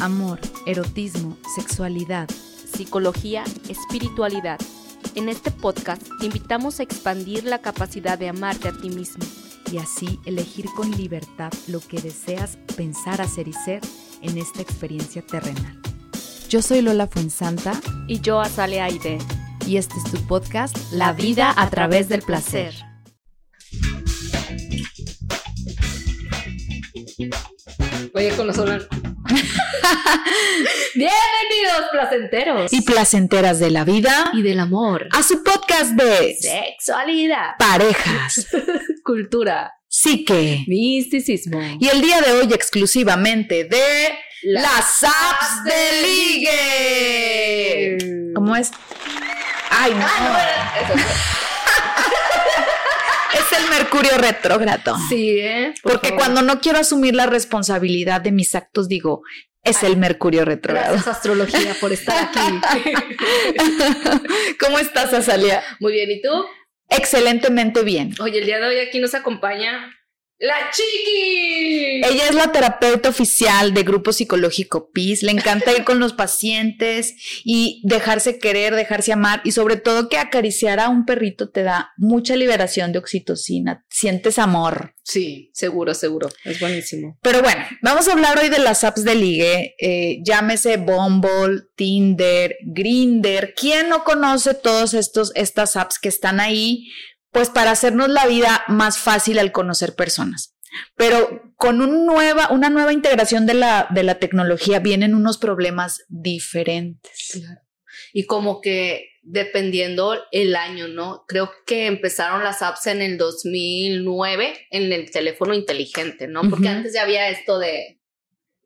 amor, erotismo, sexualidad, psicología, espiritualidad. En este podcast te invitamos a expandir la capacidad de amarte a ti mismo y así elegir con libertad lo que deseas pensar, hacer y ser en esta experiencia terrenal. Yo soy Lola Fuensanta y yo Azalea Aide y este es tu podcast La vida a través del placer. Oye, con los Bienvenidos, placenteros. Y placenteras de la vida y del amor. A su podcast de sexualidad, parejas, cultura, psique, misticismo. Y el día de hoy exclusivamente de las, apps de ligue. ¿Cómo es? Ay, no. Ah, es el Mercurio retrógrado. Sí, ¿eh? Porque cuando no quiero asumir la responsabilidad de mis actos, digo, es el Mercurio retrógrado. Gracias, astrología, por estar aquí. ¿Cómo estás, Azalia? Muy bien, ¿y tú? Excelentemente bien. Oye, el día de hoy aquí nos acompaña la Chiqui. Ella es la terapeuta oficial de Grupo Psicológico PIS. Le encanta ir con los pacientes y dejarse querer, dejarse amar y sobre todo que acariciar a un perrito te da mucha liberación de oxitocina. Sientes amor. Sí, seguro, seguro. Es buenísimo. Pero bueno, vamos a hablar hoy de las apps de ligue. Eh, llámese Bumble, Tinder, Grinder. ¿Quién no conoce todas estas apps que están ahí? Pues para hacernos la vida más fácil al conocer personas. Pero con nueva, una nueva integración de la, de la tecnología vienen unos problemas diferentes. Y como que dependiendo el año, ¿no? Creo que empezaron las apps en el 2009 en el teléfono inteligente, ¿no? Porque antes ya había esto de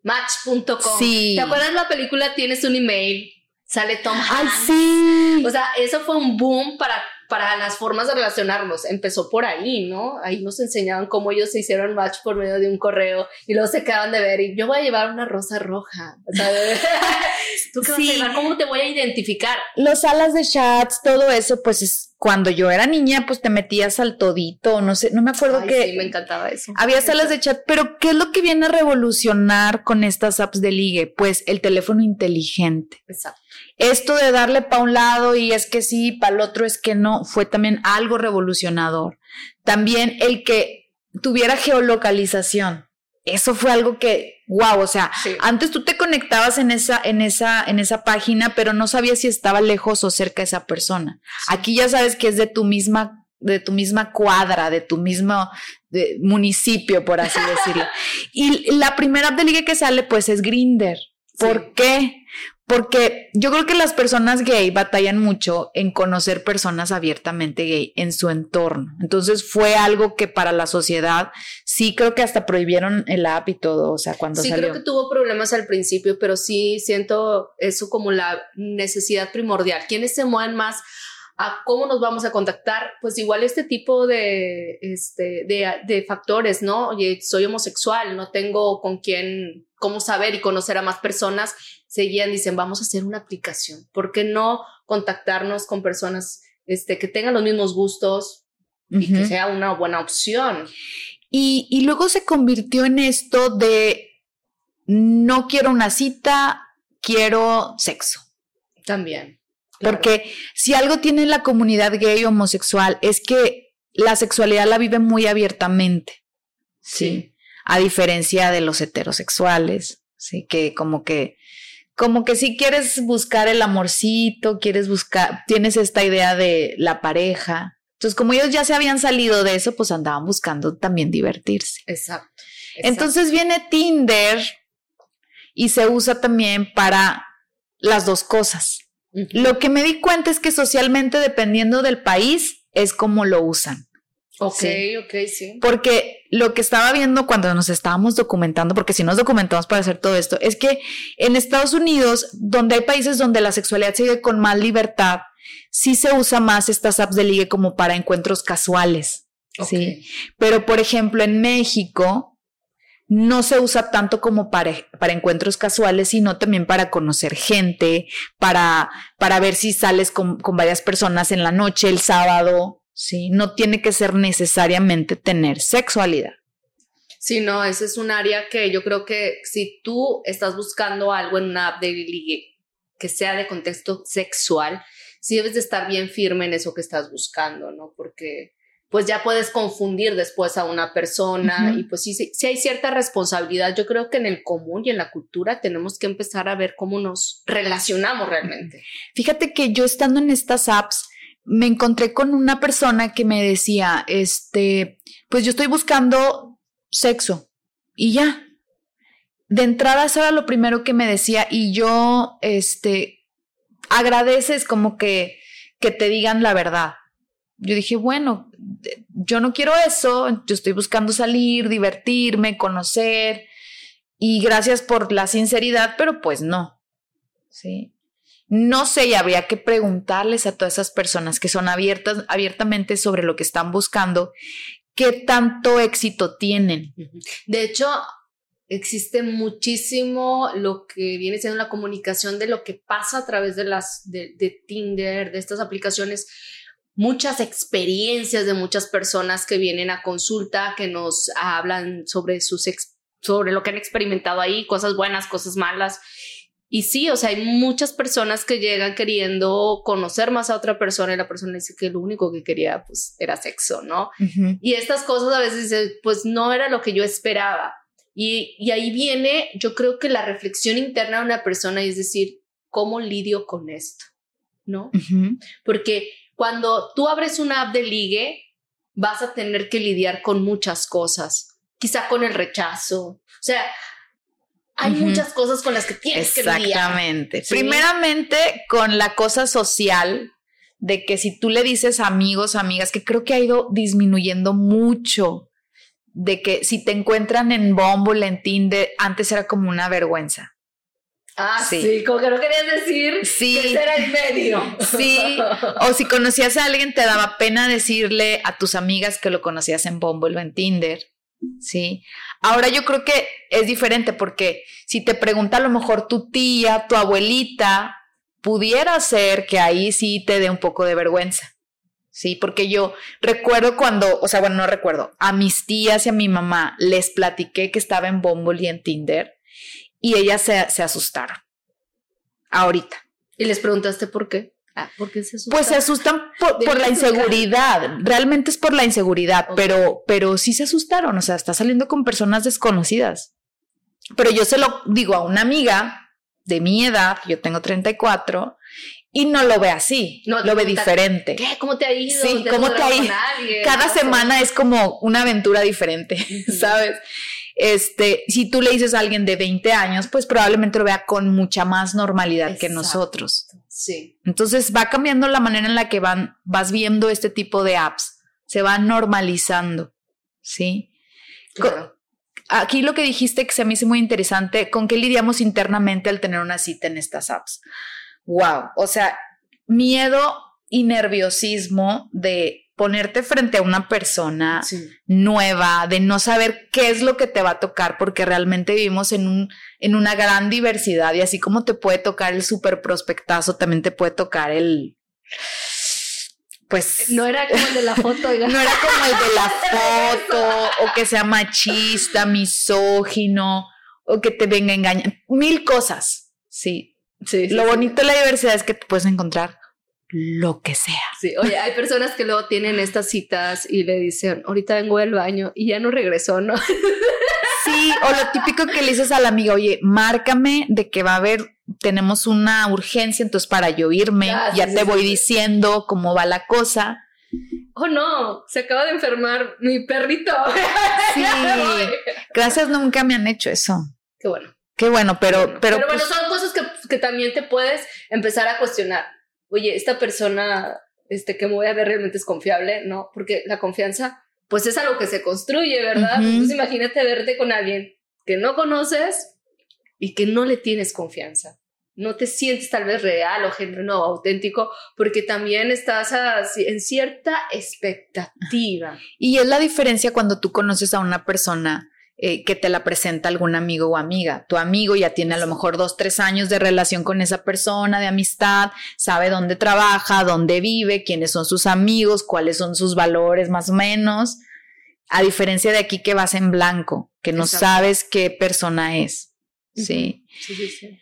match.com. Sí. ¿Te acuerdas la película Tienes un email? Sale Tom Hanks. Ay, sí. O sea, eso fue un boom para para las formas de relacionarnos. Empezó por ahí, ¿no? Ahí nos enseñaban cómo ellos se hicieron match por medio de un correo y luego se acaban de ver y yo voy a llevar una rosa roja. Sea, ¿Tú qué vas a llevar? ¿Cómo te voy a identificar? Los salas de chats, todo eso, pues es cuando yo era niña, pues te metías al todito, no sé, no me acuerdo Ay, que. Sí, me encantaba eso. Había salas de chat, pero ¿qué es lo que viene a revolucionar con estas apps de ligue? Pues el teléfono inteligente. Exacto. Esto de darle para un lado y es que sí, para el otro es que no, fue también algo revolucionador. También el que tuviera geolocalización. Eso fue algo que, wow, o sea, antes tú te conectabas en esa, en esa, en esa página, pero no sabías si estaba lejos o cerca esa persona. Aquí ya sabes que es de tu misma, de tu misma cuadra, de tu mismo municipio, por así decirlo. y la primera de liga que sale, pues, es Grinder. ¿Por qué? Porque yo creo que las personas gay batallan mucho en conocer personas abiertamente gay en su entorno. Entonces fue algo que para la sociedad sí creo que hasta prohibieron el app y todo, o sea, cuando sí, salió. Sí, creo que tuvo problemas al principio, pero sí siento eso como la necesidad primordial. ¿Quiénes se mueven más a cómo nos vamos a contactar, pues igual este tipo de, este, de, de factores, ¿no? Oye, soy homosexual, no tengo con quién, cómo saber y conocer a más personas, seguían, dicen, vamos a hacer una aplicación. ¿Por qué no contactarnos con personas este, que tengan los mismos gustos y que sea una buena opción? Y, y luego se convirtió en esto de no quiero una cita, quiero sexo. También. Porque si algo tiene la comunidad gay homosexual es que la sexualidad la vive muy abiertamente. Sí. A diferencia de los heterosexuales, sí, que como que como que si quieres buscar el amorcito, quieres buscar, tienes esta idea de la pareja. Entonces, como ellos ya se habían salido de eso, pues andaban buscando también divertirse. Exacto. Entonces viene Tinder y se usa también para las dos cosas. Lo que me di cuenta es que socialmente, dependiendo del país, es como lo usan. Ok, ok, sí. Porque lo que estaba viendo cuando nos estábamos documentando, porque si nos documentamos para hacer todo esto, es que en Estados Unidos, donde hay países donde la sexualidad sigue con más libertad, sí se usa más estas apps de ligue como para encuentros casuales. Sí. Pero, por ejemplo, en México, no se usa tanto como para, para, encuentros casuales, sino también para conocer gente, para, para ver si sales con, con, varias personas en la noche, el sábado, ¿sí? No tiene que ser necesariamente tener sexualidad. Sí, no, ese es un área que yo creo que si tú estás buscando algo en una app de ligue que sea de contexto sexual, sí debes de estar bien firme en eso que estás buscando, ¿no? Porque pues ya puedes confundir después a una persona y pues sí, sí, hay cierta responsabilidad. Yo creo que en el común y en la cultura tenemos que empezar a ver cómo nos relacionamos realmente. Fíjate que yo estando en estas apps me encontré con una persona que me decía, este, pues yo estoy buscando sexo y ya. De entrada eso era lo primero que me decía y yo, este, agradeces como que, que te digan la verdad yo dije, bueno, yo no quiero eso, yo estoy buscando salir, divertirme, conocer, y gracias por la sinceridad, pero pues no, ¿sí? No sé, y habría que preguntarles a todas esas personas que son abiertas, abiertamente sobre lo que están buscando, qué tanto éxito tienen. De hecho, existe muchísimo lo que viene siendo la comunicación de lo que pasa a través de las de, de Tinder, de estas aplicaciones muchas experiencias de muchas personas que vienen a consulta, que nos hablan sobre sus sobre lo que han experimentado ahí, cosas buenas, cosas malas. Y sí, o sea, hay muchas personas que llegan queriendo conocer más a otra persona y la persona dice que lo único que quería pues era sexo, ¿no? Y estas cosas a veces dicen, pues no era lo que yo esperaba. Y, y ahí viene, yo creo que la reflexión interna de una persona es decir, ¿cómo lidio con esto? ¿No? Porque cuando tú abres una app de ligue, vas a tener que lidiar con muchas cosas, quizá con el rechazo. O sea, hay muchas cosas con las que tienes que lidiar. Exactamente. Primeramente, con la cosa social de que si tú le dices amigos, amigas, que creo que ha ido disminuyendo mucho, de que si te encuentran en Bumble, en Tinder, antes era como una vergüenza. Ah, sí. como que no querías decir sí. que era el medio. Sí, o si conocías a alguien te daba pena decirle a tus amigas que lo conocías en Bumble o en Tinder. Sí. Ahora yo creo que es diferente porque si te pregunta a lo mejor tu tía, tu abuelita, pudiera ser que ahí sí te dé un poco de vergüenza. Sí, porque yo recuerdo cuando, o sea, bueno, no recuerdo, a mis tías y a mi mamá les platiqué que estaba en Bumble y en Tinder y ellas se, se asustaron. Ahorita. ¿Y les preguntaste por qué? Ah, ¿por qué se asustan? Pues se asustan por, la inseguridad. Realmente es por la inseguridad, pero, pero sí se asustaron. O sea, está saliendo con personas desconocidas. Pero yo se lo digo a una amiga de mi edad, yo tengo 34, y no lo ve así, no, lo ve diferente. ¿Qué? ¿Cómo te ha ido? Sí, ¿cómo te ha ido? Cada semana es como una aventura diferente, ¿sabes? Este, si tú le dices a alguien de 20 años, pues probablemente lo vea con mucha más normalidad que nosotros. Sí. Entonces va cambiando la manera en la que van, vas viendo este tipo de apps. Se va normalizando. Sí. Aquí lo que dijiste que se me hizo muy interesante, ¿con qué lidiamos internamente al tener una cita en estas apps? Wow. O sea, miedo y nerviosismo de ponerte frente a una persona nueva, de no saber qué es lo que te va a tocar, porque realmente vivimos en, un, en una gran diversidad y así como te puede tocar el super prospectazo, también te puede tocar el... Pues no era como el de la foto, no era como el de la foto, o que sea machista, misógino, o que te venga a engañar, mil cosas, sí. sí lo bonito de la diversidad es que te puedes encontrar lo que sea. Sí, oye, hay personas que luego tienen estas citas y le dicen, ahorita vengo del baño y ya no regresó, ¿no? Sí, o lo típico que le dices a la amiga, oye, márcame de que va a haber, tenemos una urgencia, entonces para yo irme, ya, te voy diciendo cómo va la cosa. Oh no, se acaba de enfermar mi perrito. Sí, gracias, nunca me han hecho eso. Qué bueno. Qué bueno, pero... Pero, pero, bueno, pues son cosas que, que también te puedes empezar a cuestionar oye, esta persona este, que me voy a ver realmente es confiable, ¿no? Porque la confianza, pues es algo que se construye, ¿verdad? Entonces imagínate verte con alguien que no conoces y que no le tienes confianza. No te sientes tal vez real o genuino o auténtico porque también estás en cierta expectativa. Y es la diferencia cuando tú conoces a una persona eh, que te la presenta algún amigo o amiga. Tu amigo ya tiene a lo mejor dos, tres años de relación con esa persona, de amistad, sabe dónde trabaja, dónde vive, quiénes son sus amigos, cuáles son sus valores más o menos. A diferencia de aquí que vas en blanco, que no sabes qué persona es. Sí. Sí, sí, sí.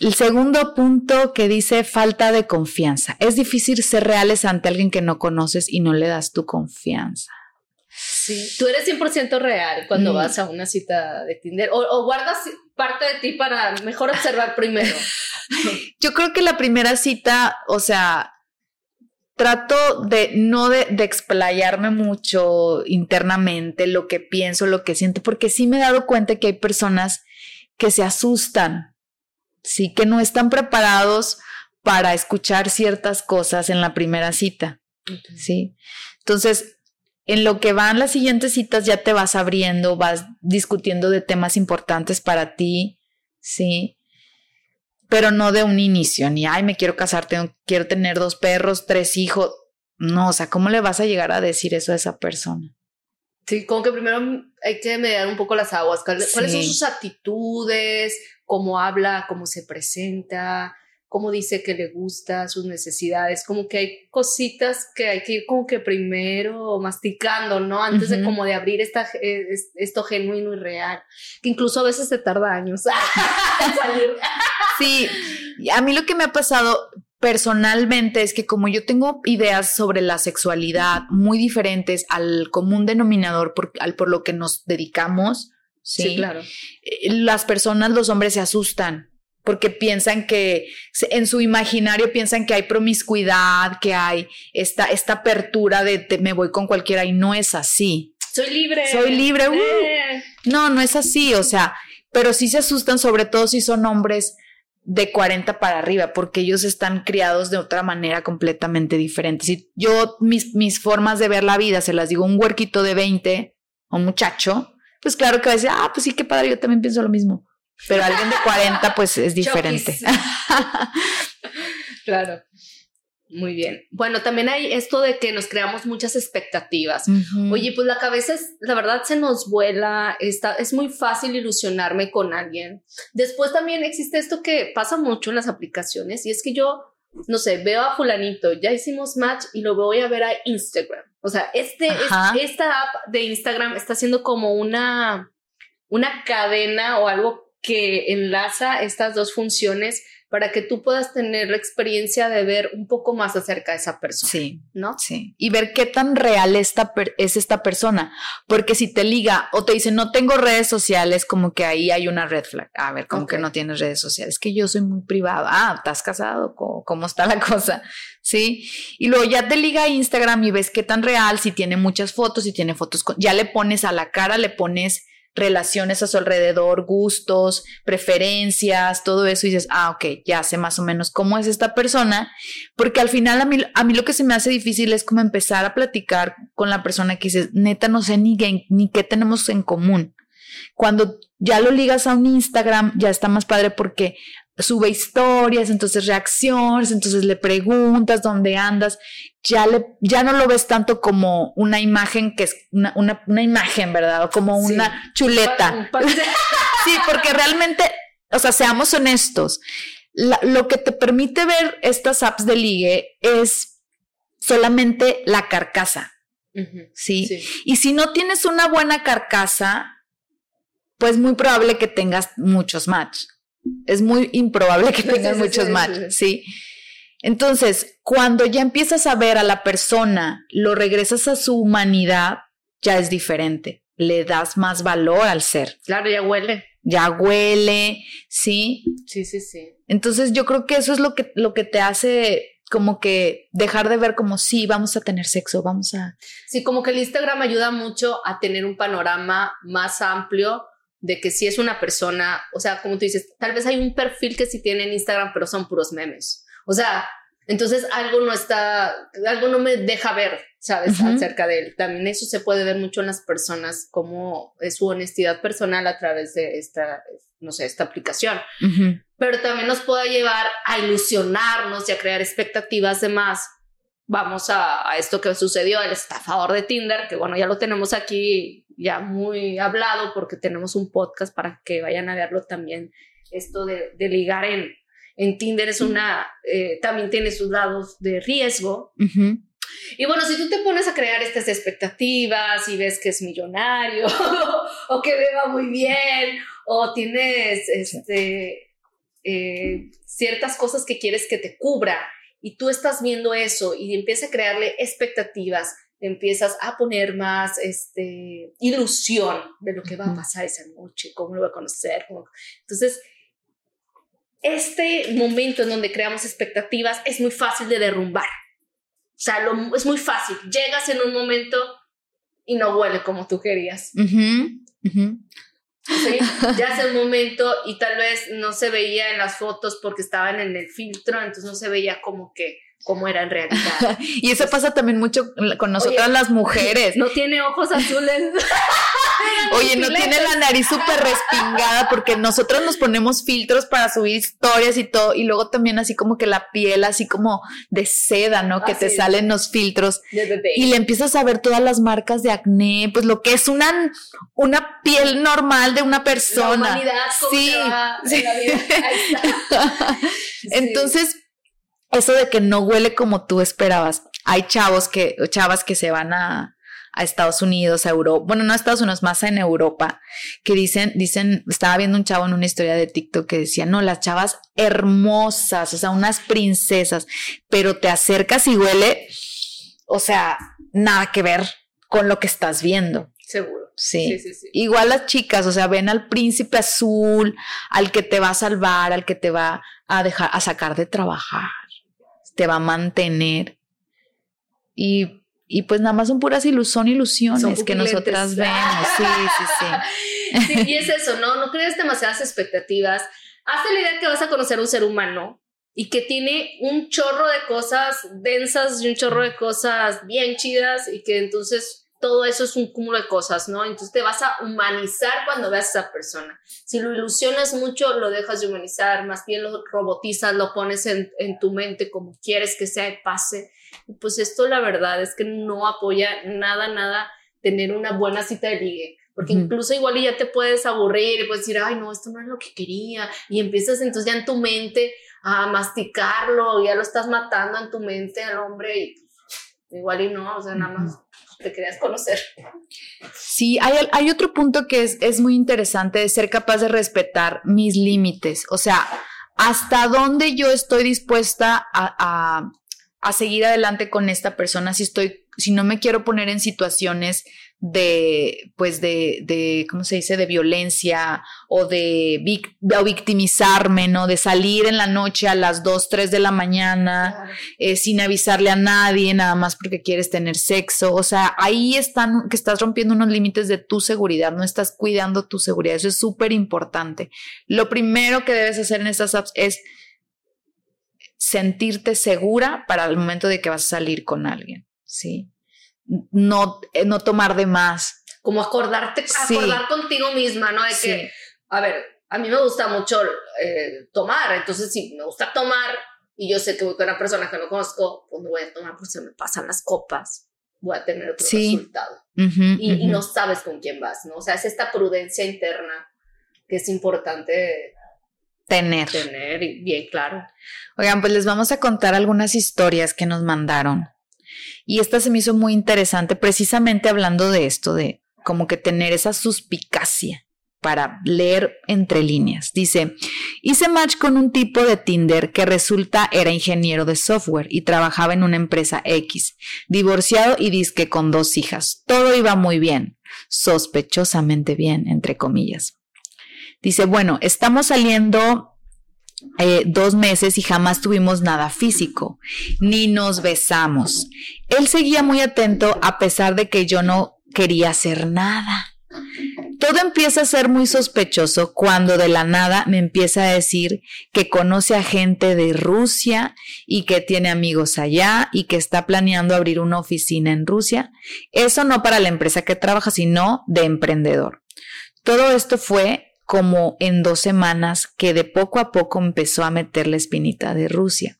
El segundo punto que dice falta de confianza. Es difícil ser reales ante alguien que no conoces y no le das tu confianza. Sí, tú eres 100% real cuando mm. vas a una cita de Tinder o, guardas parte de ti para mejor observar primero. Yo creo que la primera cita, o sea, trato de no de, de, explayarme mucho internamente lo que pienso, lo que siento, porque sí me he dado cuenta que hay personas que se asustan, sí, que no están preparados para escuchar ciertas cosas en la primera cita, sí. Entonces, en lo que van las siguientes citas ya te vas abriendo, vas discutiendo de temas importantes para ti, sí, pero no de un inicio, ni, ay, me quiero casar, quiero tener dos perros, tres hijos. No, o sea, ¿cómo le vas a llegar a decir eso a esa persona? Sí, como que primero hay que mediar un poco las aguas. ¿Cuáles, son sus actitudes? ¿Cómo habla? ¿Cómo se presenta? ¿Cómo dice que le gusta? Sus necesidades. Como que hay cositas que hay que ir como que primero masticando, ¿no? Antes de como de abrir esta, eh, esto genuino y real. Que incluso a veces se tarda años Sí, a mí lo que me ha pasado, personalmente es que como yo tengo ideas sobre la sexualidad muy diferentes al común denominador por, al, por lo que nos dedicamos, ¿sí? claro. Eh, las personas, los hombres se asustan porque piensan que en su imaginario piensan que hay promiscuidad, que hay esta, esta apertura de me voy con cualquiera y no es así. Soy libre. Soy libre. Uh. Eh. No, no es así, o sea, pero sí se asustan sobre todo si son hombres de 40 para arriba, porque ellos están criados de otra manera completamente diferente. Si yo mis, mis formas de ver la vida se las digo un huerquito de 20 o un muchacho, pues claro que va a decir, ah, pues sí, qué padre, yo también pienso lo mismo. Pero alguien de 40 pues es diferente. claro. Muy bien. Bueno, también hay esto de que nos creamos muchas expectativas. Oye, pues la cabeza es, la verdad se nos vuela, está, es muy fácil ilusionarme con alguien. Después también existe esto que pasa mucho en las aplicaciones y es que yo, no sé, veo a fulanito, ya hicimos match y lo voy a ver a Instagram. O sea, este, esta app de Instagram está siendo como una, una cadena o algo que enlaza estas dos funciones para que tú puedas tener la experiencia de ver un poco más acerca de esa persona. Sí, ¿no? Sí. Y ver qué tan real esta es esta persona. Porque si te liga o te dice no tengo redes sociales, como que ahí hay una red flag. A ver, como que no tienes redes sociales? Que yo soy muy privado. Ah, ¿estás casado? ¿Cómo, está la cosa? Sí. Y luego ya te liga a Instagram y ves qué tan real, si tiene muchas fotos, si tiene fotos con. Ya le pones a la cara, le pones relaciones a su alrededor, gustos, preferencias, todo eso, y dices, ah, ok, ya sé más o menos cómo es esta persona, porque al final a mí, a mí lo que se me hace difícil es como empezar a platicar con la persona que dices, neta, no sé ni, ni qué tenemos en común. Cuando ya lo ligas a un Instagram, ya está más padre porque sube historias, entonces reacciones, entonces le preguntas dónde andas, ya, le, ya no lo ves tanto como una imagen que es una, una, imagen, ¿verdad? O como una chuleta. sí, porque realmente, o sea, seamos honestos, lo que te permite ver estas apps de ligue es solamente la carcasa. ¿sí? Y si no tienes una buena carcasa, pues muy probable que tengas muchos matches es muy improbable que tengas muchos matches, ¿sí? Entonces, cuando ya empiezas a ver a la persona, lo regresas a su humanidad, ya es diferente. Le das más valor al ser. Claro, ya huele. Ya huele, ¿sí? Sí, sí, sí. Entonces, yo creo que eso es lo que, lo que te hace como que dejar de ver como sí, vamos a tener sexo, vamos a... Sí, como que el Instagram ayuda mucho a tener un panorama más amplio de que si es una persona, o sea, como tú dices, tal vez hay un perfil que sí tiene en Instagram, pero son puros memes. O sea, entonces algo no está, algo no me deja ver, ¿sabes? Acerca de él. También eso se puede ver mucho en las personas, como es su honestidad personal a través de esta, no sé, esta aplicación. Pero también nos puede llevar a ilusionarnos y a crear expectativas de más. Vamos a, a esto que sucedió, el estafador de Tinder, que bueno, ya lo tenemos aquí ya muy hablado porque tenemos un podcast para que vayan a verlo también. Esto de, ligar en, en Tinder es una, eh, también tiene sus lados de riesgo. Y bueno, si tú te pones a crear estas expectativas y ves que es millonario o que beba muy bien o tienes este, eh, ciertas cosas que quieres que te cubra y tú estás viendo eso y empiezas a crearle expectativas, empiezas a poner más este, ilusión de lo que va a pasar esa noche, cómo lo va a conocer. Entonces, este momento en donde creamos expectativas es muy fácil de derrumbar. O sea, es muy fácil. Llegas en un momento y no huele como tú querías. ¿Sí? Ya hace un momento y tal vez no se veía en las fotos porque estaban en el filtro, entonces no se veía como que como era en realidad. y eso pasa también mucho con nosotras las mujeres. No tiene ojos azules. Oye, no tiene la nariz súper respingada porque nosotros nos ponemos filtros para subir historias y todo, y luego también así como que la piel así como de seda, ¿no? Que te salen los filtros y le empiezas a ver todas las marcas de acné, pues lo que es una, una piel normal de una persona. sí. sí. Entonces, eso de que no huele como tú esperabas. Hay chavos que, chavas que se van a, a Estados Unidos, a Europa, bueno, no a Estados Unidos, más en Europa, que dicen, dicen, estaba viendo un chavo en una historia de TikTok que decía, no, las chavas hermosas, o sea, unas princesas, pero te acercas y huele, o sea, nada que ver con lo que estás viendo. Seguro. Sí. Sí, sí, Igual las chicas, o sea, ven al príncipe azul, al que te va a salvar, al que te va a dejar, a sacar de trabajar te va a mantener. Y, y pues nada más son puras ilusión, ilusiones que nosotras vemos. Sí, sí, sí. sí. Y es eso, ¿no? No crees demasiadas expectativas. Hazte la idea que vas a conocer un ser humano y que tiene un chorro de cosas densas y un chorro de cosas bien chidas y que entonces todo eso es un cúmulo de cosas, ¿no? Entonces te vas a humanizar cuando veas a esa persona. Si lo ilusionas mucho, lo dejas de humanizar, más bien lo robotizas, lo pones en, tu mente como quieres que sea y pase. pues esto la verdad es que no apoya nada, nada tener una buena cita de ligue. Porque incluso igual ya te puedes aburrir y puedes decir, ay, no, esto no es lo que quería. Y empiezas entonces ya en tu mente a masticarlo, ya lo estás matando en tu mente al hombre y igual y no, o sea, nada más te querías conocer. Sí, hay, hay otro punto que es, es muy interesante de ser capaz de respetar mis límites, o sea, hasta dónde yo estoy dispuesta a, a, a seguir adelante con esta persona, si estoy, si no me quiero poner en situaciones de, pues de, de, ¿cómo se dice?, de violencia o de, victimizarme, ¿no? De salir en la noche a las 2, 3 de la mañana eh, sin avisarle a nadie, nada más porque quieres tener sexo. O sea, ahí están, que estás rompiendo unos límites de tu seguridad, no estás cuidando tu seguridad. Eso es súper importante. Lo primero que debes hacer en estas apps es sentirte segura para el momento de que vas a salir con alguien, ¿sí? No, eh, no tomar de más. Como acordarte, acordar contigo misma, ¿no? De que, a ver, a mí me gusta mucho eh, tomar, entonces si me gusta tomar y yo sé que voy con una persona que no conozco, pues me voy a tomar porque se me pasan las copas, voy a tener otro resultado. y, no sabes con quién vas, ¿no? O sea, es esta prudencia interna que es importante tener. Tener, bien claro. Oigan, pues les vamos a contar algunas historias que nos mandaron. Y esta se me hizo muy interesante precisamente hablando de esto, de como que tener esa suspicacia para leer entre líneas. Dice, hice match con un tipo de Tinder que resulta era ingeniero de software y trabajaba en una empresa X, divorciado y disque con dos hijas. Todo iba muy bien, sospechosamente bien, entre comillas. Dice, bueno, estamos saliendo eh, dos meses y jamás tuvimos nada físico, ni nos besamos. Él seguía muy atento a pesar de que yo no quería hacer nada. Todo empieza a ser muy sospechoso cuando de la nada me empieza a decir que conoce a gente de Rusia y que tiene amigos allá y que está planeando abrir una oficina en Rusia. Eso no para la empresa que trabaja, sino de emprendedor. Todo esto fue como en dos semanas que de poco a poco empezó a meter la espinita de Rusia.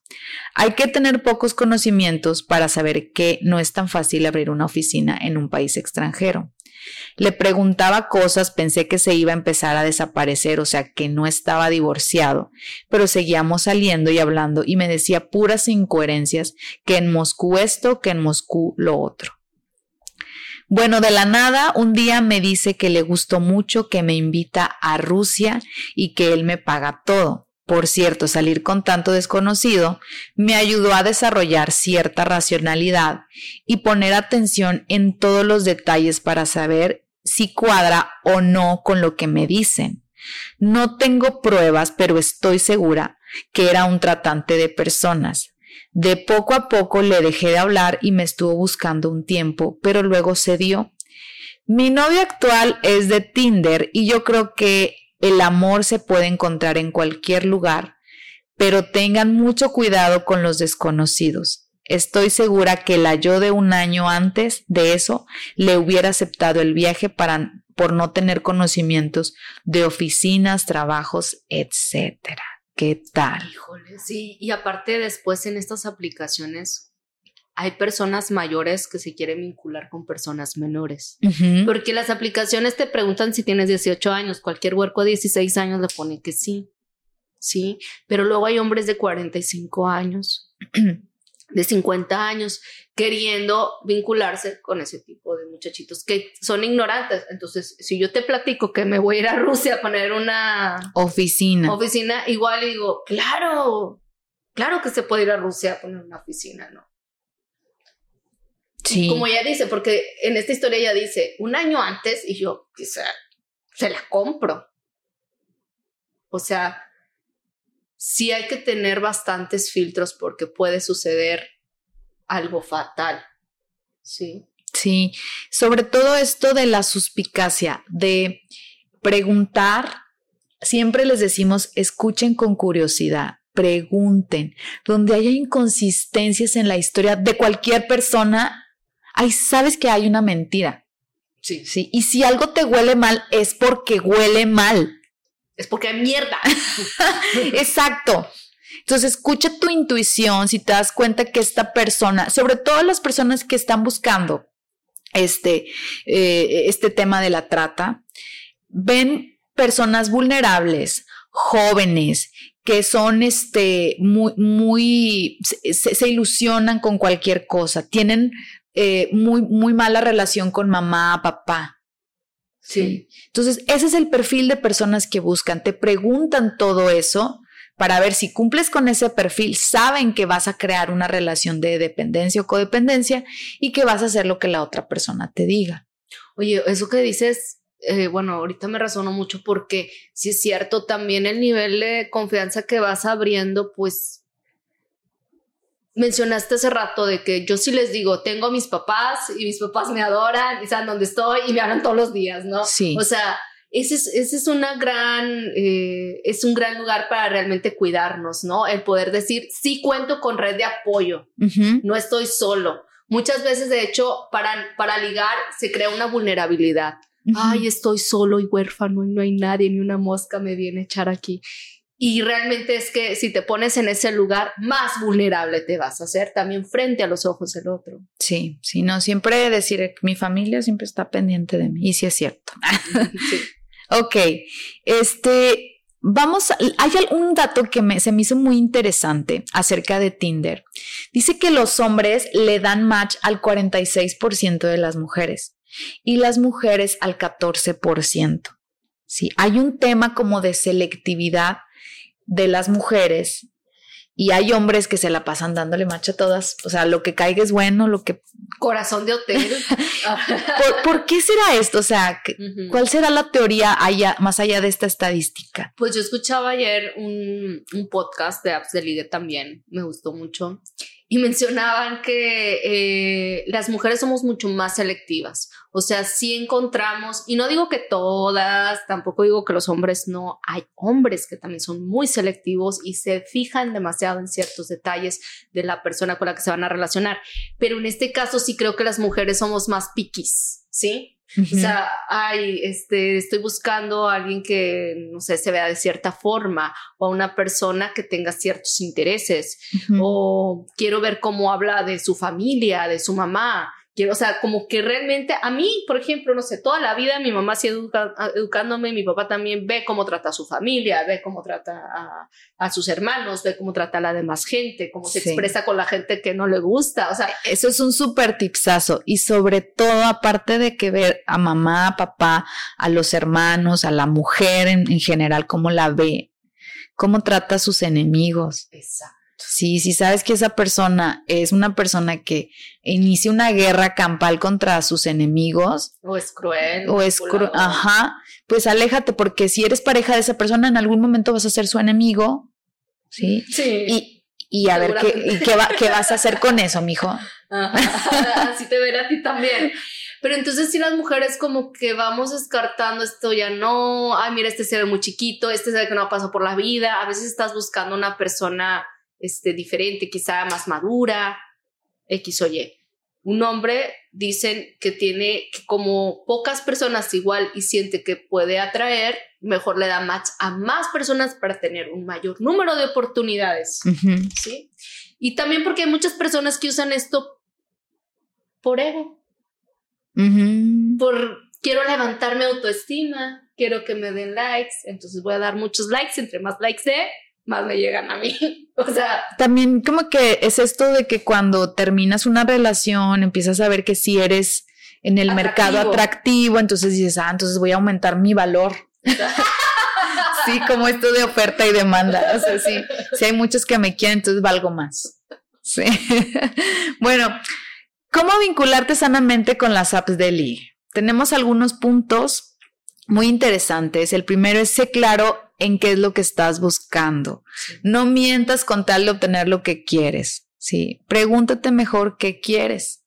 Hay que tener pocos conocimientos para saber que no es tan fácil abrir una oficina en un país extranjero. Le preguntaba cosas, pensé que se iba a empezar a desaparecer, o sea, que no estaba divorciado, pero seguíamos saliendo y hablando y me decía puras incoherencias, que en Moscú esto, que en Moscú lo otro. Bueno, de la nada, un día me dice que le gustó mucho, que me invita a Rusia y que él me paga todo. Por cierto, salir con tanto desconocido me ayudó a desarrollar cierta racionalidad y poner atención en todos los detalles para saber si cuadra o no con lo que me dicen. No tengo pruebas, pero estoy segura que era un tratante de personas. De poco a poco le dejé de hablar y me estuvo buscando un tiempo, pero luego se dio. Mi novio actual es de Tinder y yo creo que el amor se puede encontrar en cualquier lugar, pero tengan mucho cuidado con los desconocidos. Estoy segura que la yo de un año antes de eso le hubiera aceptado el viaje para, por no tener conocimientos de oficinas, trabajos, etcétera. ¿Qué tal? Híjole, sí, y aparte después en estas aplicaciones hay personas mayores que se quieren vincular con personas menores. Porque las aplicaciones te preguntan si tienes 18 años, cualquier huerco de 16 años le pone que sí. Sí, pero luego hay hombres de 45 años de 50 años queriendo vincularse con ese tipo de muchachitos que son ignorantes. Entonces, si yo te platico que me voy a ir a Rusia a poner una oficina, oficina igual digo, claro, claro que se puede ir a Rusia a poner una oficina, ¿no? Sí. Como ella dice, porque en esta historia ella dice, un año antes y yo, quizá, se la compro. O sea, sí hay que tener bastantes filtros porque puede suceder algo fatal. Sí. Sí, sobre todo esto de la suspicacia, de preguntar, siempre les decimos, escuchen con curiosidad, pregunten, donde haya inconsistencias en la historia de cualquier persona, ahí sabes que hay una mentira. Sí. Sí, y si algo te huele mal es porque huele mal es porque hay mierda. Exacto. Entonces, escucha tu intuición si te das cuenta que esta persona, sobre todo las personas que están buscando este, eh, este tema de la trata, ven personas vulnerables, jóvenes, que son este, muy, muy, se, ilusionan con cualquier cosa, tienen eh, muy, muy mala relación con mamá, papá, Sí. Entonces, ese es el perfil de personas que buscan. Te preguntan todo eso para ver si cumples con ese perfil, saben que vas a crear una relación de dependencia o codependencia y que vas a hacer lo que la otra persona te diga. Oye, eso que dices, eh, bueno, ahorita me resonó mucho porque si es cierto, también el nivel de confianza que vas abriendo, pues mencionaste hace rato de que yo sí les digo, tengo a mis papás y mis papás me adoran y saben dónde estoy y me hablan todos los días, ¿no? Sí. O sea, ese es, ese es una gran, eh, es un gran lugar para realmente cuidarnos, ¿no? El poder decir, sí cuento con red de apoyo, no estoy solo. Muchas veces, de hecho, para, para ligar se crea una vulnerabilidad. Ay, estoy solo y huérfano y no hay nadie, ni una mosca me viene a echar aquí. Y realmente es que si te pones en ese lugar, más vulnerable te vas a hacer también frente a los ojos del otro. Sí, sí, no, siempre decir, mi familia siempre está pendiente de mí, y sí es cierto. sí. ok, este, vamos, hay un dato que me, se me hizo muy interesante acerca de Tinder. Dice que los hombres le dan match al 46% de las mujeres y las mujeres al 14%. Sí, hay un tema como de selectividad de las mujeres y hay hombres que se la pasan dándole macho a todas. O sea, lo que caiga es bueno, lo que. Corazón de hotel. ¿Por, qué será esto? O sea, ¿cuál será la teoría allá, más allá de esta estadística? Pues yo escuchaba ayer un, un podcast de apps de ligue también. Me gustó mucho y mencionaban que eh, las mujeres somos mucho más selectivas. O sea, si encontramos, y no digo que todas, tampoco digo que los hombres no, hay hombres que también son muy selectivos y se fijan demasiado en ciertos detalles de la persona con la que se van a relacionar. Pero en este caso sí creo que las mujeres somos más piquis, ¿sí? O sea, ay, este, estoy buscando a alguien que, no sé, se vea de cierta forma o a una persona que tenga ciertos intereses o quiero ver cómo habla de su familia, de su mamá o sea, como que realmente a mí, por ejemplo, no sé, toda la vida mi mamá sigue educa, educándome, mi papá también ve cómo trata a su familia, ve cómo trata a, sus hermanos, ve cómo trata a la demás gente, cómo se expresa con la gente que no le gusta, o sea. Eso es un súper tipsazo y sobre todo, aparte de que ver a mamá, a papá, a los hermanos, a la mujer en, en general, cómo la ve, cómo trata a sus enemigos. Exacto. Sí, si sabes que esa persona es una persona que inicia una guerra campal contra sus enemigos. O es cruel. O es cruel. Ajá. Pues aléjate, porque si eres pareja de esa persona, en algún momento vas a ser su enemigo. Sí. Sí. Y, y a ver qué, qué, va, qué vas a hacer con eso, mijo. Ajá. Así te verá a ti también. Pero entonces si las mujeres como que vamos descartando esto ya no, ay, mira, este se ve muy chiquito, este se ve que no pasado por la vida, a veces estás buscando una persona este, diferente, quizá más madura, X o Y. Un hombre dicen que tiene que como pocas personas igual y siente que puede atraer, mejor le da match a más personas para tener un mayor número de oportunidades. ¿sí? Y también porque hay muchas personas que usan esto por ego. Por quiero levantarme autoestima, quiero que me den likes, entonces voy a dar muchos likes, entre más likes de más me llegan a mí. o sea. También como que es esto de que cuando terminas una relación empiezas a ver que si eres en el mercado atractivo, entonces dices, ah, entonces voy a aumentar mi valor. sí, como esto de oferta y demanda. O sea, sí, si hay muchos que me quieren, entonces valgo más. Sí. bueno, ¿cómo vincularte sanamente con las apps de ligue? Tenemos algunos puntos muy interesantes. El primero es ser claro en qué es lo que estás buscando. No mientas con tal de obtener lo que quieres. Sí, pregúntate mejor qué quieres.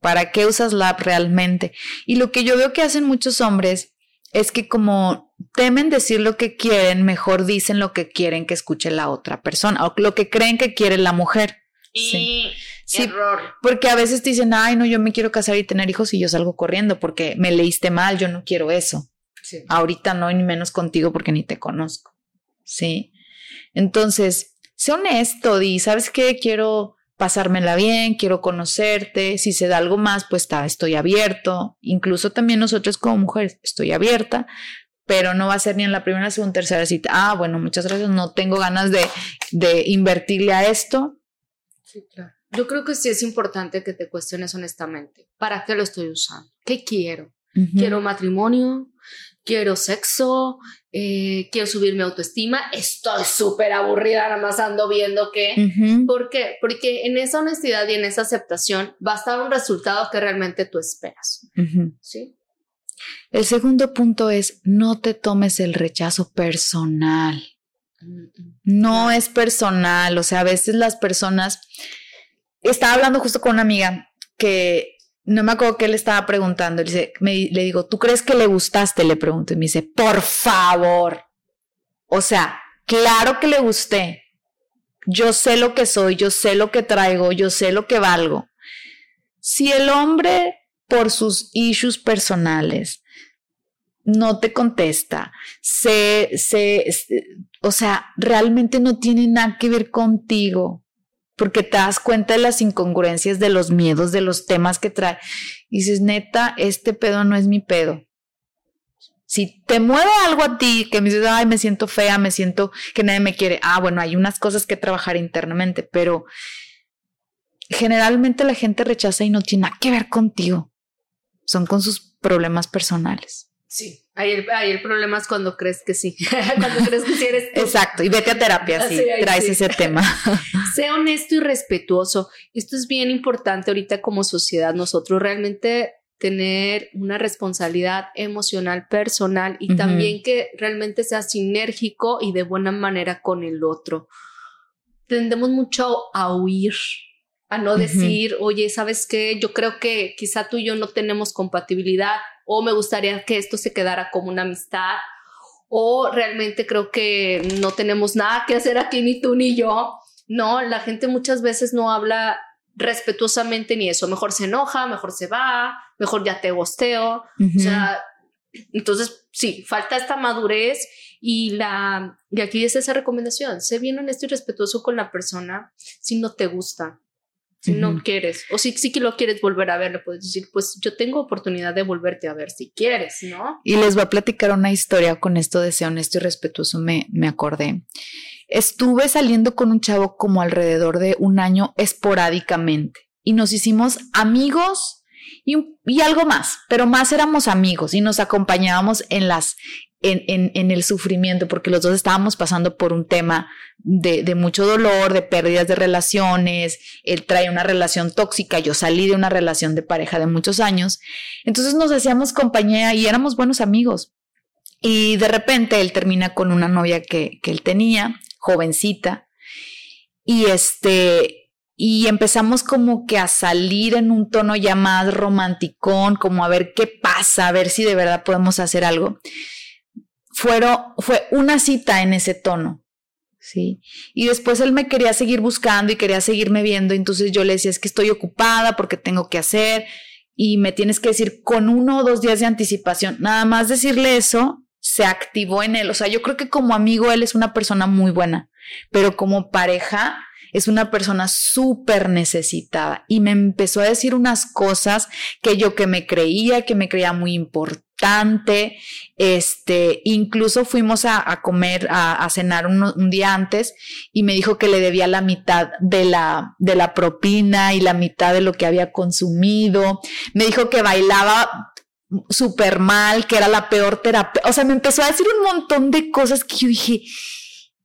¿Para qué usas la app realmente? Y lo que yo veo que hacen muchos hombres es que como temen decir lo que quieren, mejor dicen lo que quieren que escuche la otra persona o lo que creen que quiere la mujer. sí. Error. Porque a veces te dicen, ay, no, yo me quiero casar y tener hijos y yo salgo corriendo porque me leíste mal, yo no quiero eso. Ahorita no, ni menos contigo porque ni te conozco. Sí. Entonces, sé honesto, di, ¿sabes qué? Quiero pasármela bien, quiero conocerte, si se da algo más, pues está, estoy abierto, incluso también nosotros como mujeres, estoy abierta, pero no va a ser ni en la primera, segunda, tercera cita, ah, bueno, muchas gracias, no tengo ganas de, de invertirle a esto. Sí, claro. Yo creo que sí es importante que te cuestiones honestamente, ¿para qué lo estoy usando? ¿Qué quiero? ¿Quiero matrimonio? Quiero sexo, eh, quiero subir mi autoestima, estoy súper aburrida, nada más ando viendo que. ¿Por qué? Porque en esa honestidad y en esa aceptación va a estar un resultado que realmente tú esperas. ¿Sí? El segundo punto es no te tomes el rechazo personal. No es personal, o sea, a veces las personas... Estaba hablando justo con una amiga que no me acuerdo qué le estaba preguntando. Le, digo, ¿tú crees que le gustaste? Le pregunto. Y me dice, por favor. O sea, claro que le gusté. Yo sé lo que soy, yo sé lo que traigo, yo sé lo que valgo. Si el hombre, por sus issues personales, no te contesta, se, se, o sea, realmente no tiene nada que ver contigo porque te das cuenta de las incongruencias, de los miedos, de los temas que trae. Y dices, neta, este pedo no es mi pedo. Si te mueve algo a ti, que me dices, ay, me siento fea, me siento que nadie me quiere, ah, bueno, hay unas cosas que trabajar internamente, pero generalmente la gente rechaza y no tiene nada que ver contigo. Son con sus problemas personales. Sí, ahí el, problema es cuando crees que sí, cuando crees que sí eres tú. Exacto, y vete a terapia si traes ese tema. Sé honesto y respetuoso. Esto es bien importante ahorita como sociedad, nosotros realmente tener una responsabilidad emocional personal y también que realmente sea sinérgico y de buena manera con el otro. Tendemos mucho a huir, a no decir, oye, ¿sabes qué? Yo creo que quizá tú y yo no tenemos compatibilidad o me gustaría que esto se quedara como una amistad o realmente creo que no tenemos nada que hacer aquí ni tú ni yo. No, la gente muchas veces no habla respetuosamente ni eso. Mejor se enoja, mejor se va, mejor ya te gosteo. O sea, entonces sí, falta esta madurez y la, y aquí es esa recomendación, sé bien honesto y respetuoso con la persona si no te gusta, si no quieres, o si sí que lo quieres volver a ver, le puedes decir, pues yo tengo oportunidad de volverte a ver si quieres, ¿no? Y les voy a platicar una historia con esto de ser honesto y respetuoso, me, me acordé. Estuve saliendo con un chavo como alrededor de un año esporádicamente y nos hicimos amigos y, y, algo más, pero más éramos amigos y nos acompañábamos en las en, el sufrimiento, porque los dos estábamos pasando por un tema de, mucho dolor, de pérdidas de relaciones, él trae una relación tóxica, yo salí de una relación de pareja de muchos años, entonces nos hacíamos compañía y éramos buenos amigos. Y de repente él termina con una novia que, que él tenía, jovencita, y este, y empezamos como que a salir en un tono ya más romanticón, como a ver qué pasa, a ver si de verdad podemos hacer algo fue una cita en ese tono. Sí. Y después él me quería seguir buscando y quería seguirme viendo. Entonces yo le decía, es que estoy ocupada porque tengo que hacer y me tienes que decir con uno o dos días de anticipación. Nada más decirle eso se activó en él. O sea, yo creo que como amigo él es una persona muy buena, pero como pareja es una persona súper necesitada y me empezó a decir unas cosas que yo que me creía, que me creía muy importante este, incluso fuimos a, comer, a, cenar un, día antes y me dijo que le debía la mitad de la, de la propina y la mitad de lo que había consumido. Me dijo que bailaba súper mal, que era la peor terapia. O sea, me empezó a decir un montón de cosas que yo dije,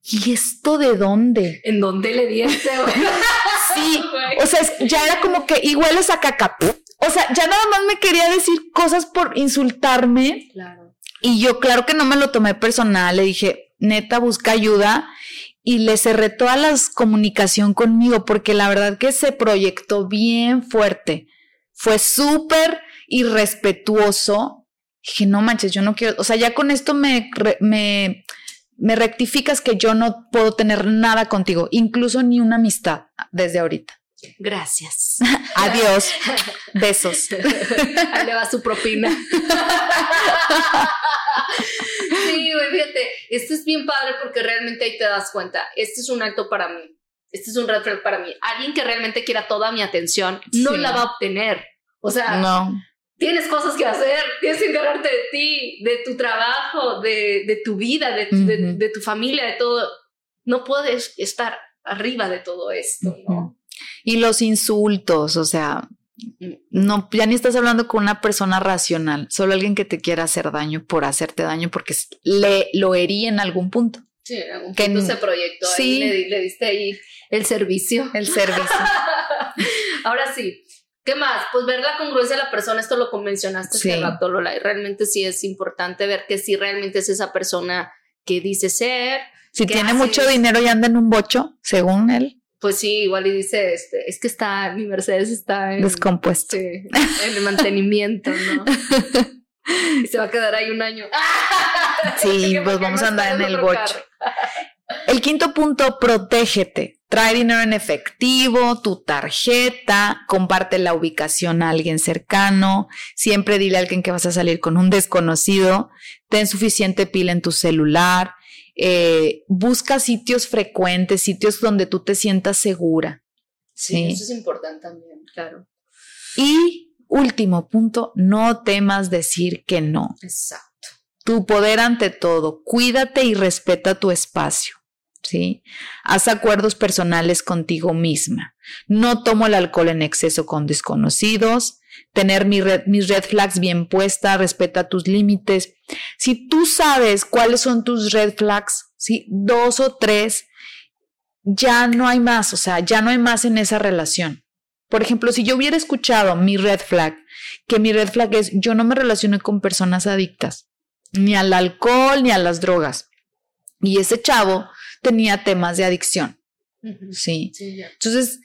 ¿y esto de dónde? ¿En dónde le di este? sí, o sea, ya era como que igual es a caca. O sea, ya nada más me quería decir cosas por insultarme. Claro. Y yo, claro que no me lo tomé personal, le dije, neta, busca ayuda. Y le cerré toda la comunicación conmigo porque la verdad que se proyectó bien fuerte. Fue súper irrespetuoso. Dije, no manches, yo no quiero, o sea, ya con esto me, me, me rectificas que yo no puedo tener nada contigo, incluso ni una amistad desde ahorita. Gracias. Adiós. Besos. Ahí le va su propina. sí, güey, fíjate, esto es bien padre porque realmente ahí te das cuenta. Este es un acto para mí. Este es un red para mí. Alguien que realmente quiera toda mi atención no la va a obtener. O sea, no. Tienes cosas que hacer, tienes que encargarte de ti, de tu trabajo, de, tu vida, de, de, tu familia, de todo. No puedes estar arriba de todo esto, ¿no? Y los insultos, o sea, no, ya ni estás hablando con una persona racional, solo alguien que te quiera hacer daño por hacerte daño porque le lo herí en algún punto. Sí, en algún punto se proyectó sí, ahí, le, diste ahí el servicio. El servicio. Ahora sí, ¿qué más? Pues ver la congruencia de la persona, esto lo mencionaste hace rato, Lola, y realmente sí es importante ver que sí realmente es esa persona que dice ser. Si tiene mucho dinero y anda en un bocho, según él pues sí, igual y dice, este, es que está, mi Mercedes está en, descompuesto. en el mantenimiento, ¿no? y se va a quedar ahí un año. sí, pues vamos a andar en el bocho. El quinto punto, protégete. Trae dinero en efectivo, tu tarjeta, comparte la ubicación a alguien cercano, siempre dile a alguien que vas a salir con un desconocido, ten suficiente pila en tu celular, eh, busca sitios frecuentes, sitios donde tú te sientas segura. Sí, eso es importante también, claro. Y último punto, no temas decir que no. Exacto. Tu poder ante todo, cuídate y respeta tu espacio. ¿Sí? Haz acuerdos personales contigo misma. No tomo el alcohol en exceso con desconocidos tener mis red flags bien puestas, respeta tus límites. Si tú sabes cuáles son tus red flags, ¿sí? dos o tres, ya no hay más, o sea, ya no hay más en esa relación. Por ejemplo, si yo hubiera escuchado mi red flag, que mi red flag es yo no me relaciono con personas adictas, ni al alcohol ni a las drogas. Y ese chavo tenía temas de adicción. sí. sí Entonces,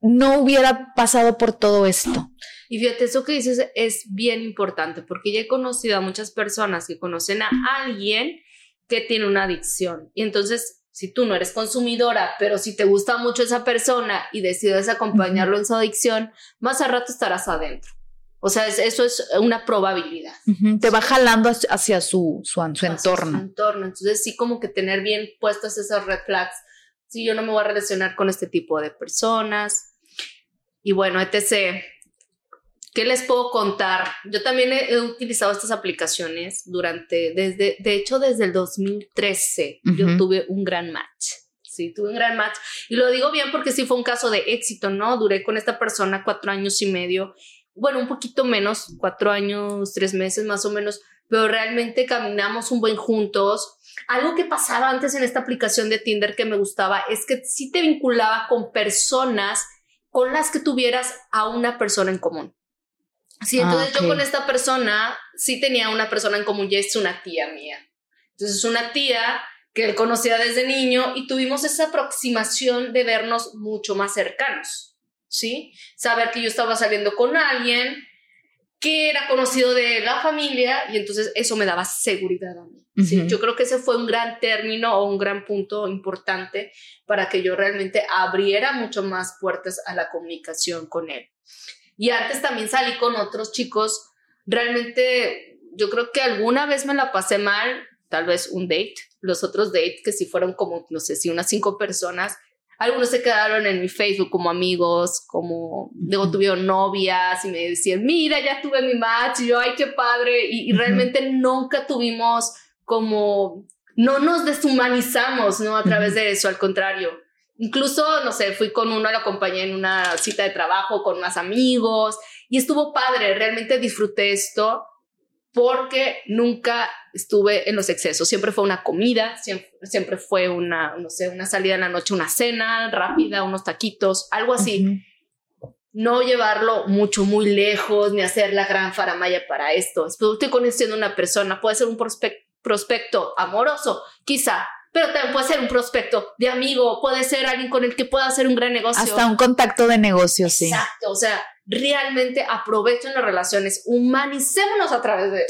no hubiera pasado por todo esto. Y fíjate, eso que dices es bien importante porque ya he conocido a muchas personas que conocen a alguien que tiene una adicción y entonces Si tú no eres consumidora, pero si te gusta mucho esa persona y decides acompañarlo en su adicción, más a rato estarás adentro. O sea, eso es una probabilidad. Te va jalando hacia su, su, entorno. Su entorno. Entonces, sí, como que tener bien puestas esas red flags. Sí, yo no me voy a relacionar con este tipo de personas. Y bueno, etc. ¿Qué les puedo contar? Yo también he, utilizado estas aplicaciones durante, desde, de hecho, desde el 2013, yo tuve un gran match. Sí, tuve un gran match. Y lo digo bien porque sí fue un caso de éxito, ¿no? Duré con esta persona cuatro años y medio bueno, un poquito menos, cuatro años, tres meses más o menos, pero realmente caminamos un buen juntos. Algo que pasaba antes en esta aplicación de Tinder que me gustaba es que sí te vinculaba con personas con las que tuvieras a una persona en común. Sí, ah, entonces yo con esta persona sí tenía una persona en común y es una tía mía. Entonces es una tía que él conocía desde niño y tuvimos esa aproximación de vernos mucho más cercanos. ¿Sí? Saber que yo estaba saliendo con alguien que era conocido de la familia y entonces eso me daba seguridad a mí. ¿sí? Yo creo que ese fue un gran término o un gran punto importante para que yo realmente abriera mucho más puertas a la comunicación con él. Y antes también salí con otros chicos, realmente yo creo que alguna vez me la pasé mal, tal vez un date, los otros dates que sí fueron como, no sé si unas cinco personas, algunos se quedaron en mi Facebook como amigos, como luego tuvieron novias y me decían, mira, ya tuve mi match, y yo, ay, qué padre, y, realmente nunca tuvimos como, no nos deshumanizamos, ¿no? A través de eso, al contrario. Incluso, no sé, fui con uno, lo acompañé en una cita de trabajo con más amigos y estuvo padre, realmente disfruté esto porque nunca estuve en los excesos. Siempre fue una comida, siempre, fue una, no sé, una salida en la noche, una cena rápida, unos taquitos, algo así. No llevarlo mucho, muy lejos, ni hacer la gran faramaya para esto. Estoy conociendo a una persona, puede ser un prospecto amoroso, quizá, pero también puede ser un prospecto de amigo, puede ser alguien con el que pueda hacer un gran negocio. Hasta un contacto de negocio, sí. Exacto, o sea, realmente aprovechen las relaciones, humanicémonos a través de,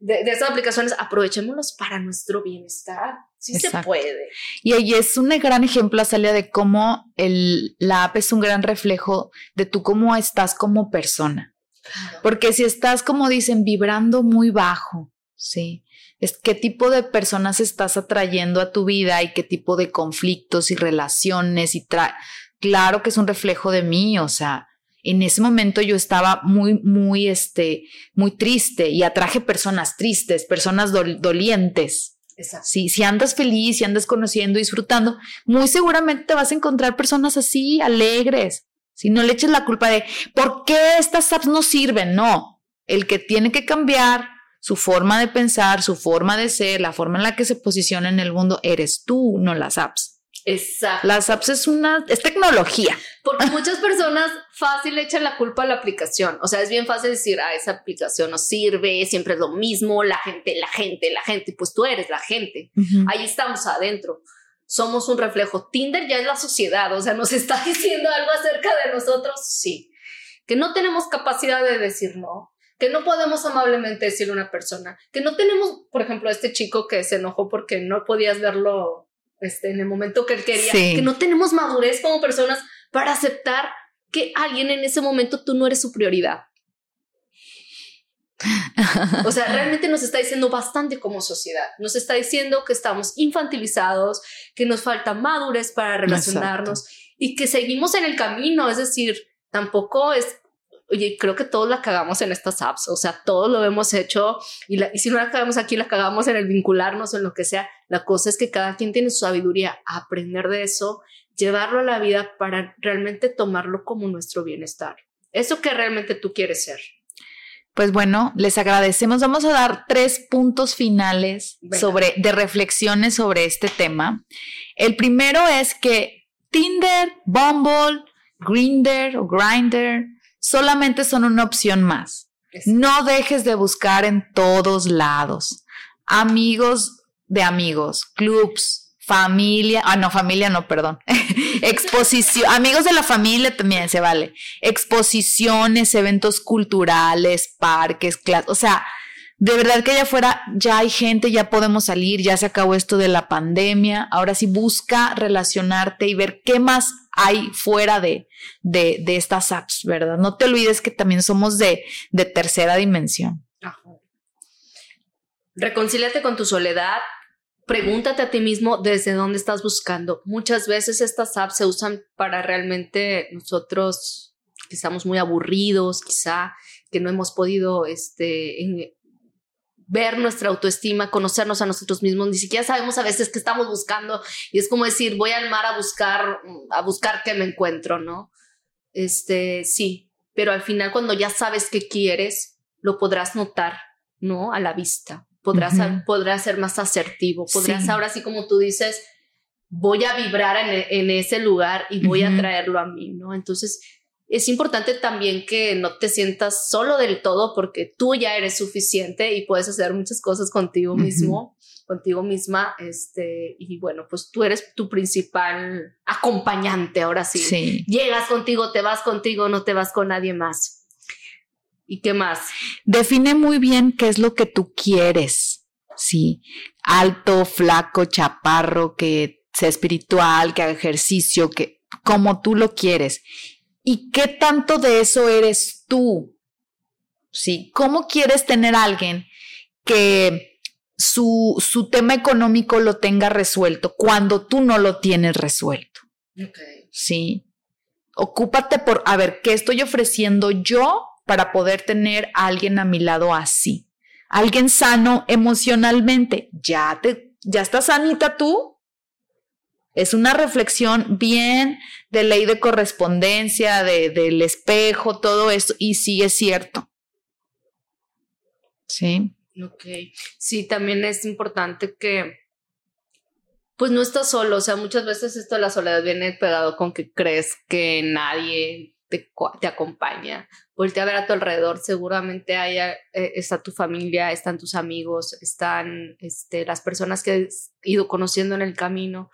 de, estas aplicaciones, aprovechémonos para nuestro bienestar. Sí se puede. Y ahí es un gran ejemplo, Azalia, de cómo el, la app es un gran reflejo de tú cómo estás como persona. Porque si estás, como dicen, vibrando muy bajo, ¿sí? Es qué tipo de personas estás atrayendo a tu vida y qué tipo de conflictos y relaciones y claro que es un reflejo de mí, o sea, en ese momento yo estaba muy, muy, este, muy triste y atraje personas tristes, personas dolientes. Exacto. si andas feliz, si andas conociendo, disfrutando, muy seguramente te vas a encontrar personas así, alegres. Si no le eches la culpa de por qué estas apps no sirven, no. El que tiene que cambiar su forma de pensar, su forma de ser, la forma en la que se posiciona en el mundo, eres tú, no las apps. Exacto. Las apps es una, es tecnología. Porque muchas personas fácil echan la culpa a la aplicación. O sea, es bien fácil decir, ah, esa aplicación no sirve, siempre es lo mismo, la gente, la gente, la gente. Pues tú eres la gente. Ahí estamos adentro. Somos un reflejo. Tinder ya es la sociedad. O sea, nos está diciendo algo acerca de nosotros. Sí. Que no tenemos capacidad de decir no que no podemos amablemente decirle a una persona, que no tenemos, por ejemplo, a este chico que se enojó porque no podías verlo este, en el momento que él quería, que no tenemos madurez como personas para aceptar que alguien en ese momento tú no eres su prioridad. O sea, realmente nos está diciendo bastante como sociedad. Nos está diciendo que estamos infantilizados, que nos falta madurez para relacionarnos y que seguimos en el camino. Es decir, tampoco es oye, creo que todos la cagamos en estas apps, o sea, todos lo hemos hecho y, si no la cagamos aquí, la cagamos en el vincularnos o en lo que sea. La cosa es que cada quien tiene su sabiduría, aprender de eso, llevarlo a la vida para realmente tomarlo como nuestro bienestar. Eso que realmente tú quieres ser. Pues bueno, les agradecemos. Vamos a dar tres puntos finales sobre, de reflexiones sobre este tema. El primero es que Tinder, Bumble, Grinder o Grinder solamente son una opción más. No dejes de buscar en todos lados. Amigos de amigos, clubs, familia, ah, no, familia no, perdón. Exposición, amigos de la familia también se vale. Exposiciones, eventos culturales, parques, clases, o sea, de verdad que allá afuera ya hay gente, ya podemos salir, ya se acabó esto de la pandemia. Ahora sí busca relacionarte y ver qué más hay fuera de, de, estas apps, ¿verdad? No te olvides que también somos de, de tercera dimensión. Reconcíliate con tu soledad. Pregúntate a ti mismo desde dónde estás buscando. Muchas veces estas apps se usan para realmente nosotros que estamos muy aburridos, quizá que no hemos podido este, ver nuestra autoestima, conocernos a nosotros mismos, ni siquiera sabemos a veces qué estamos buscando. Y es como decir, voy al mar a buscar, a buscar qué me encuentro, ¿no? Este, sí, pero al final cuando ya sabes qué quieres, lo podrás notar, ¿no? A la vista, podrás, podrás ser más asertivo, podrás ahora sí como tú dices, voy a vibrar en, ese lugar y voy a traerlo a mí, ¿no? Entonces, es importante también que no te sientas solo del todo porque tú ya eres suficiente y puedes hacer muchas cosas contigo mismo, contigo misma, este, y bueno, pues tú eres tu principal acompañante, ahora sí. sí. Llegas contigo, te vas contigo, no te vas con nadie más. ¿Y qué más? Define muy bien qué es lo que tú quieres. Sí, alto, flaco, chaparro, que sea espiritual, que haga ejercicio, que como tú lo quieres ¿Y qué tanto de eso eres tú? ¿Sí? ¿Cómo quieres tener a alguien que su, su tema económico lo tenga resuelto cuando tú no lo tienes resuelto? ¿Sí? Ocúpate por, a ver, ¿qué estoy ofreciendo yo para poder tener a alguien a mi lado así? Alguien sano emocionalmente. ¿Ya, te, ya estás sanita tú? Es una reflexión bien de ley de correspondencia, de, del espejo, todo esto, y sí es cierto. Sí. Ok. Sí, también es importante que, pues no estás solo, o sea, muchas veces esto de la soledad viene pegado con que crees que nadie te, te acompaña. Voltea a ver a tu alrededor, seguramente haya, eh, está tu familia, están tus amigos, están este, las personas que has ido conociendo en el camino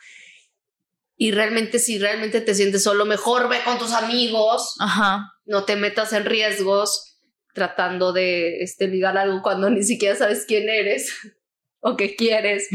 y realmente si realmente te sientes solo, mejor ve con tus amigos, Ajá. no te metas en riesgos tratando de este, ligar algo cuando ni siquiera sabes quién eres o qué quieres.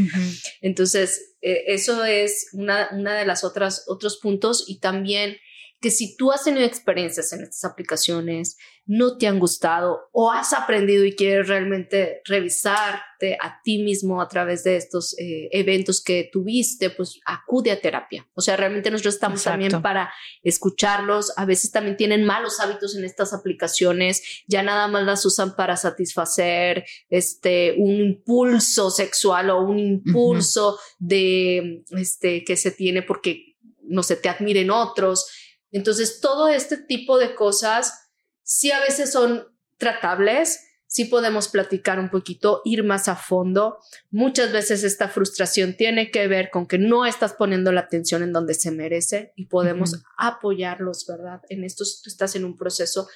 Entonces, eh, eso es una, una de las otras otros puntos y también que si tú has tenido experiencias en estas aplicaciones, no te han gustado o has aprendido y quieres realmente revisarte a ti mismo a través de estos eh, eventos que tuviste, pues acude a terapia. O sea, realmente nosotros estamos también para escucharlos. A veces también tienen malos hábitos en estas aplicaciones, ya nada más las usan para satisfacer este un impulso sexual o un impulso de este que se tiene porque no se te admiren otros entonces, todo este tipo de cosas sí a veces son tratables, sí podemos platicar un poquito, ir más a fondo. Muchas veces esta frustración tiene que ver con que no estás poniendo la atención en donde se merece y podemos apoyarlos, ¿verdad? En esto, si tú estás en un proceso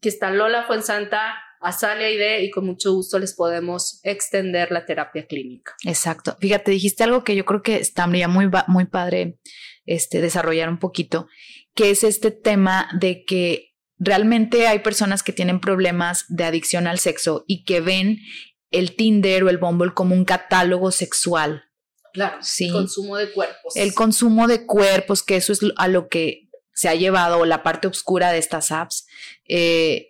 que está Lola Fuensanta, Azalia Ide y con mucho gusto les podemos extender la terapia clínica. Exacto. Fíjate, dijiste algo que yo creo que estaría muy, muy padre este, desarrollar un poquito que es este tema de que realmente hay personas que tienen problemas de adicción al sexo y que ven el Tinder o el Bumble como un catálogo sexual. Claro, sí. El consumo de cuerpos. El consumo de cuerpos, que eso es a lo que se ha llevado la parte oscura de estas apps. Eh,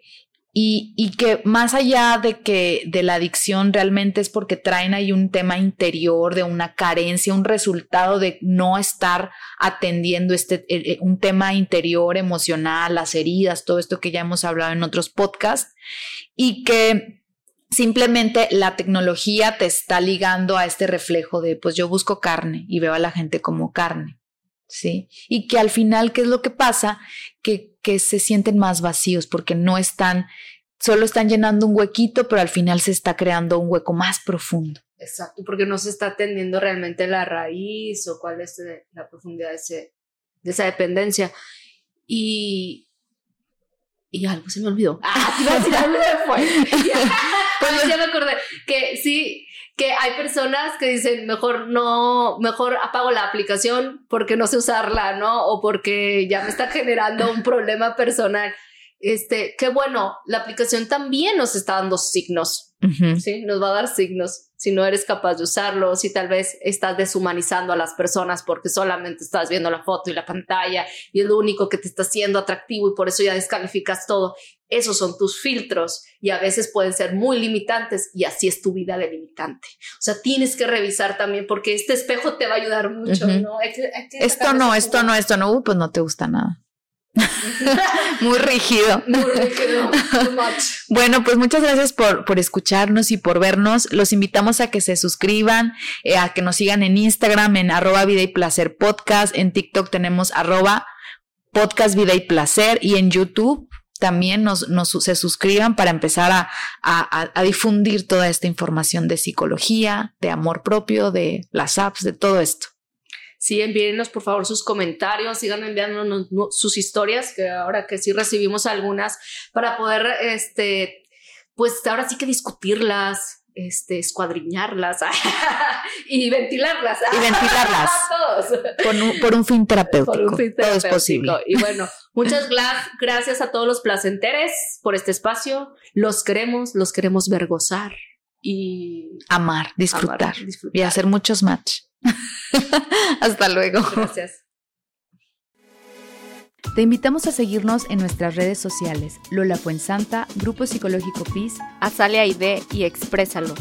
y, que más allá de que de la adicción realmente es porque traen ahí un tema interior de una carencia, un resultado de no estar atendiendo este eh, eh, un tema interior emocional, las heridas, todo esto que ya hemos hablado en otros podcasts y que simplemente la tecnología te está ligando a este reflejo de pues yo busco carne y veo a la gente como carne. ¿Sí? Y que al final, ¿qué es lo que pasa? Que que se sienten más vacíos porque no están, solo están llenando un huequito, pero al final se está creando un hueco más profundo. Exacto, porque no se está atendiendo realmente la raíz o cuál es la profundidad de, ese, de esa dependencia. Y, y algo se me olvidó. Ah, iba a decir algo pues ya me acordé que sí, que hay personas que dicen mejor no, mejor apago la aplicación porque no sé usarla, ¿no? O porque ya me está generando un problema personal. este, qué bueno, la aplicación también nos está dando signos, ¿sí? Nos va a dar signos si no eres capaz de usarlo, si tal vez estás deshumanizando a las personas porque solamente estás viendo la foto y la pantalla y es lo único que te está haciendo atractivo y por eso ya descalificas todo. Esos son tus filtros y a veces pueden ser muy limitantes y así es tu vida delimitante. O sea, tienes que revisar también porque este espejo te va a ayudar mucho, ¿no? esto no, esto no, esto no, pues no te gusta nada. Muy rígido. Muy rígido. bueno, pues muchas gracias por, por, escucharnos y por vernos. Los invitamos a que se suscriban, eh, a que nos sigan en Instagram en arroba vida y placer podcast. En TikTok tenemos arroba podcast vida y placer y en YouTube también nos, nos se suscriban para empezar a, a, a difundir toda esta información de psicología, de amor propio, de las apps, de todo esto. Sí, envíennos por favor sus comentarios, sigan enviándonos sus historias, que ahora que sí recibimos algunas, para poder, este, pues ahora sí que discutirlas, este, escuadriñarlas y ventilarlas. Y ventilarlas. Por un, fin terapéutico. Por un fin terapéutico. Todo es posible. Y bueno, muchas gracias a todos los placenteres por este espacio. Los queremos, los queremos ver gozar y amar, disfrutar, disfrutar. y hacer muchos match. Hasta luego. Gracias. Te invitamos a seguirnos en nuestras redes sociales, Lola Fuensanta, Grupo Psicológico PIS, Azalea ID y Exprésalo.